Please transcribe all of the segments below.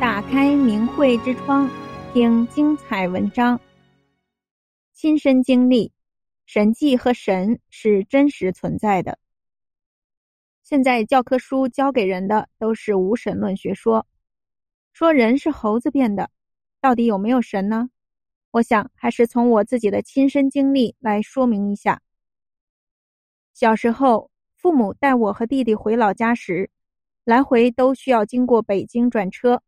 打开明慧之窗，听精彩文章。亲身经历，神迹和神是真实存在的。现在教科书教给人的都是无神论学说，说人是猴子变的，到底有没有神呢？我想还是从我自己的亲身经历来说明一下。小时候，父母带我和弟弟回老家时，来回都需要经过北京转车。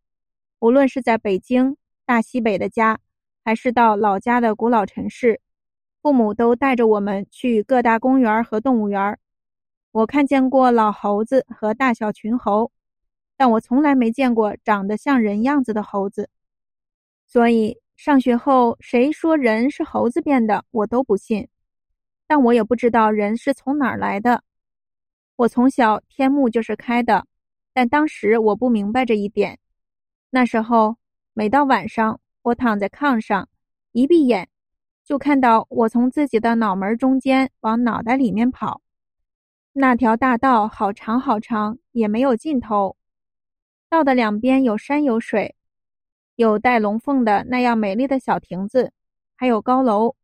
无论是在北京大西北的家，还是到老家的古老城市，父母都带着我们去各大公园和动物园。我看见过老猴子和大小群猴，但我从来没见过长得像人样子的猴子。所以上学后，谁说人是猴子变的，我都不信。但我也不知道人是从哪儿来的。我从小天目就是开的，但当时我不明白这一点。那时候，每到晚上，我躺在炕上，一闭眼，就看到我从自己的脑门中间往脑袋里面跑。那条大道好长好长，也没有尽头。道的两边有山有水，有带龙凤的那样美丽的小亭子，还有高楼。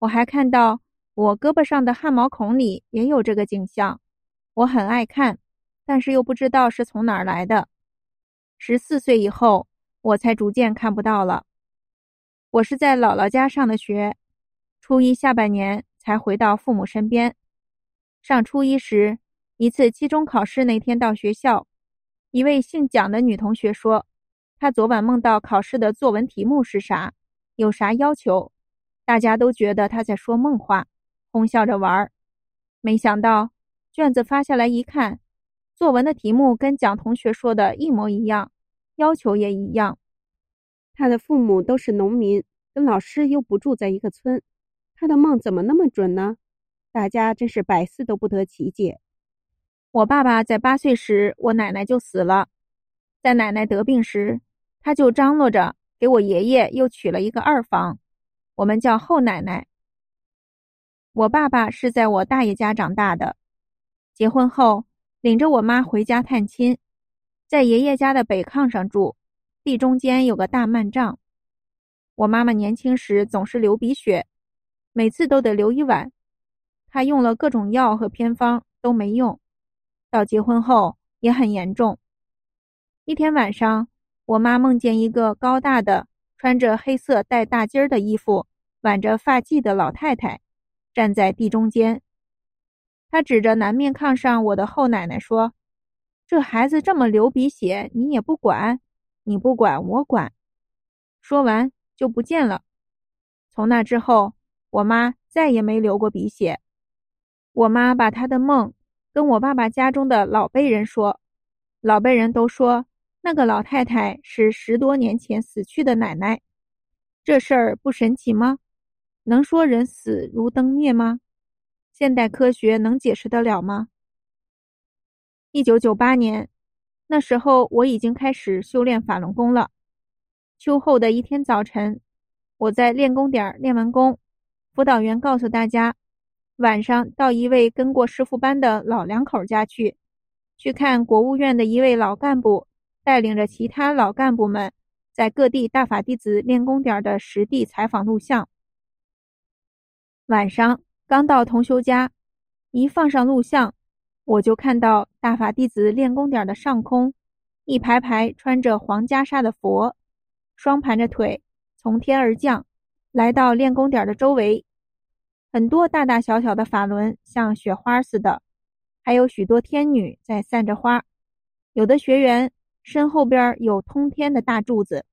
我还看到我胳膊上的汗毛孔里也有这个景象。我很爱看，但是又不知道是从哪儿来的。十四岁以后，我才逐渐看不到了。我是在姥姥家上的学，初一下半年才回到父母身边。上初一时，一次期中考试那天到学校，一位姓蒋的女同学说，她昨晚梦到考试的作文题目是啥，有啥要求。大家都觉得她在说梦话，哄笑着玩儿。没想到卷子发下来一看。作文的题目跟蒋同学说的一模一样，要求也一样。他的父母都是农民，跟老师又不住在一个村，他的梦怎么那么准呢？大家真是百思都不得其解。我爸爸在八岁时，我奶奶就死了，在奶奶得病时，他就张罗着给我爷爷又娶了一个二房，我们叫后奶奶。我爸爸是在我大爷家长大的，结婚后。领着我妈回家探亲，在爷爷家的北炕上住，地中间有个大幔帐。我妈妈年轻时总是流鼻血，每次都得流一晚，她用了各种药和偏方都没用，到结婚后也很严重。一天晚上，我妈梦见一个高大的、穿着黑色带大襟儿的衣服、挽着发髻的老太太，站在地中间。他指着南面炕上我的后奶奶说：“这孩子这么流鼻血，你也不管，你不管我管。”说完就不见了。从那之后，我妈再也没流过鼻血。我妈把她的梦跟我爸爸家中的老辈人说，老辈人都说那个老太太是十多年前死去的奶奶。这事儿不神奇吗？能说人死如灯灭吗？现代科学能解释得了吗？一九九八年，那时候我已经开始修炼法轮功了。秋后的一天早晨，我在练功点练完功，辅导员告诉大家，晚上到一位跟过师傅班的老两口家去，去看国务院的一位老干部带领着其他老干部们在各地大法弟子练功点的实地采访录像。晚上。刚到同修家，一放上录像，我就看到大法弟子练功点的上空，一排排穿着黄袈裟的佛，双盘着腿从天而降，来到练功点的周围，很多大大小小的法轮像雪花似的，还有许多天女在散着花，有的学员身后边有通天的大柱子，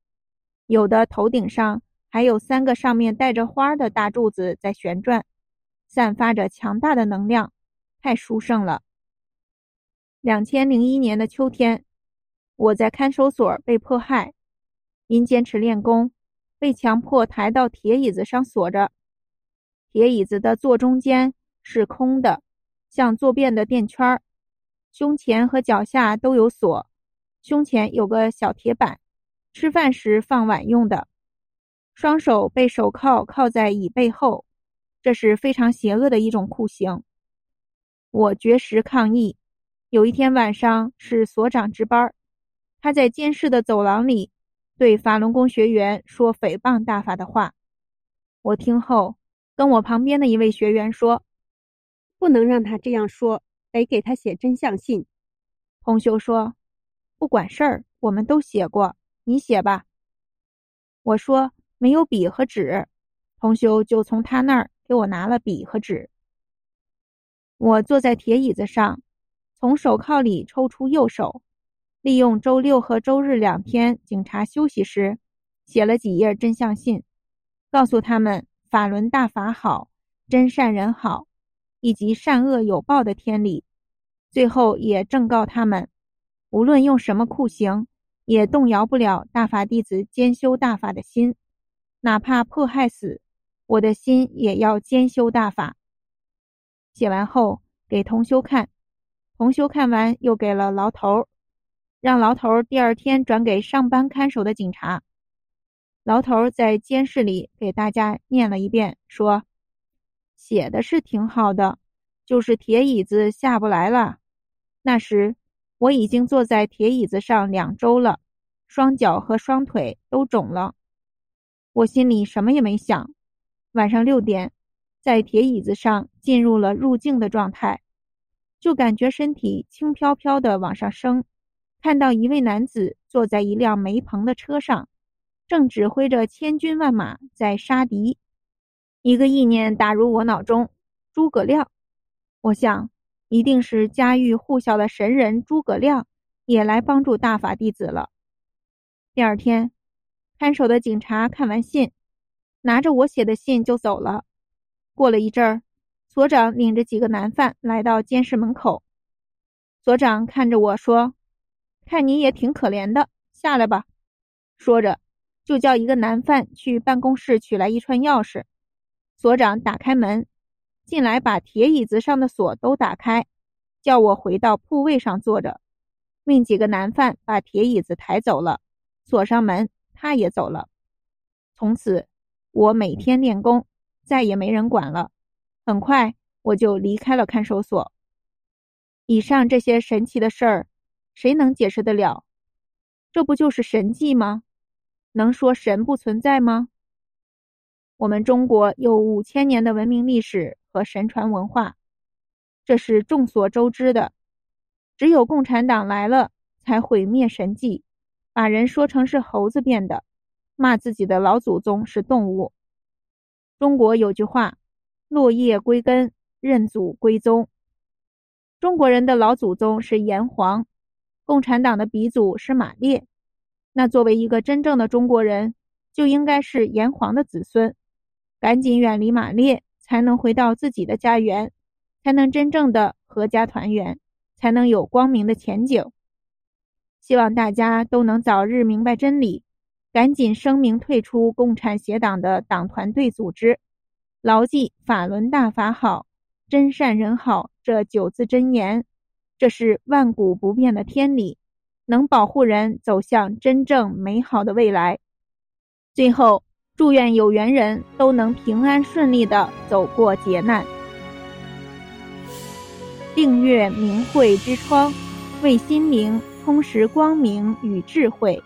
有的头顶上还有三个上面带着花的大柱子在旋转。散发着强大的能量，太殊胜了。两千零一年的秋天，我在看守所被迫害，因坚持练功，被强迫抬到铁椅子上锁着。铁椅子的座中间是空的，像坐便的垫圈儿，胸前和脚下都有锁，胸前有个小铁板，吃饭时放碗用的。双手被手铐铐在椅背后。这是非常邪恶的一种酷刑。我绝食抗议。有一天晚上是所长值班，他在监视的走廊里对法轮功学员说诽谤大法的话。我听后，跟我旁边的一位学员说：“不能让他这样说，得给他写真相信。”同修说：“不管事儿，我们都写过，你写吧。”我说：“没有笔和纸。”同修就从他那儿给我拿了笔和纸。我坐在铁椅子上，从手铐里抽出右手，利用周六和周日两天警察休息时，写了几页真相信。告诉他们法轮大法好，真善人好，以及善恶有报的天理。最后也正告他们，无论用什么酷刑，也动摇不了大法弟子兼修大法的心。哪怕迫害死，我的心也要兼修大法。写完后给同修看，同修看完又给了牢头，让牢头第二天转给上班看守的警察。牢头在监室里给大家念了一遍，说：“写的是挺好的，就是铁椅子下不来了。那时我已经坐在铁椅子上两周了，双脚和双腿都肿了。我心里什么也没想。晚上六点，在铁椅子上进入了入静的状态，就感觉身体轻飘飘的往上升，看到一位男子坐在一辆煤棚的车上。”正指挥着千军万马在杀敌，一个意念打入我脑中：诸葛亮。我想，一定是家喻户晓的神人诸葛亮也来帮助大法弟子了。第二天，看守的警察看完信，拿着我写的信就走了。过了一阵儿，所长领着几个男犯来到监室门口。所长看着我说：“看你也挺可怜的，下来吧。”说着。就叫一个男犯去办公室取来一串钥匙。所长打开门，进来把铁椅子上的锁都打开，叫我回到铺位上坐着，命几个男犯把铁椅子抬走了，锁上门，他也走了。从此，我每天练功，再也没人管了。很快，我就离开了看守所。以上这些神奇的事儿，谁能解释得了？这不就是神迹吗？能说神不存在吗？我们中国有五千年的文明历史和神传文化，这是众所周知的。只有共产党来了，才毁灭神迹，把人说成是猴子变的，骂自己的老祖宗是动物。中国有句话：“落叶归根，认祖归宗。”中国人的老祖宗是炎黄，共产党的鼻祖是马列。那作为一个真正的中国人，就应该是炎黄的子孙，赶紧远离马列，才能回到自己的家园，才能真正的阖家团圆，才能有光明的前景。希望大家都能早日明白真理，赶紧声明退出共产协党的党团队组织，牢记“法轮大法好，真善人好”这九字真言，这是万古不变的天理。能保护人走向真正美好的未来。最后，祝愿有缘人都能平安顺利地走过劫难。订阅明慧之窗，为心灵充实光明与智慧。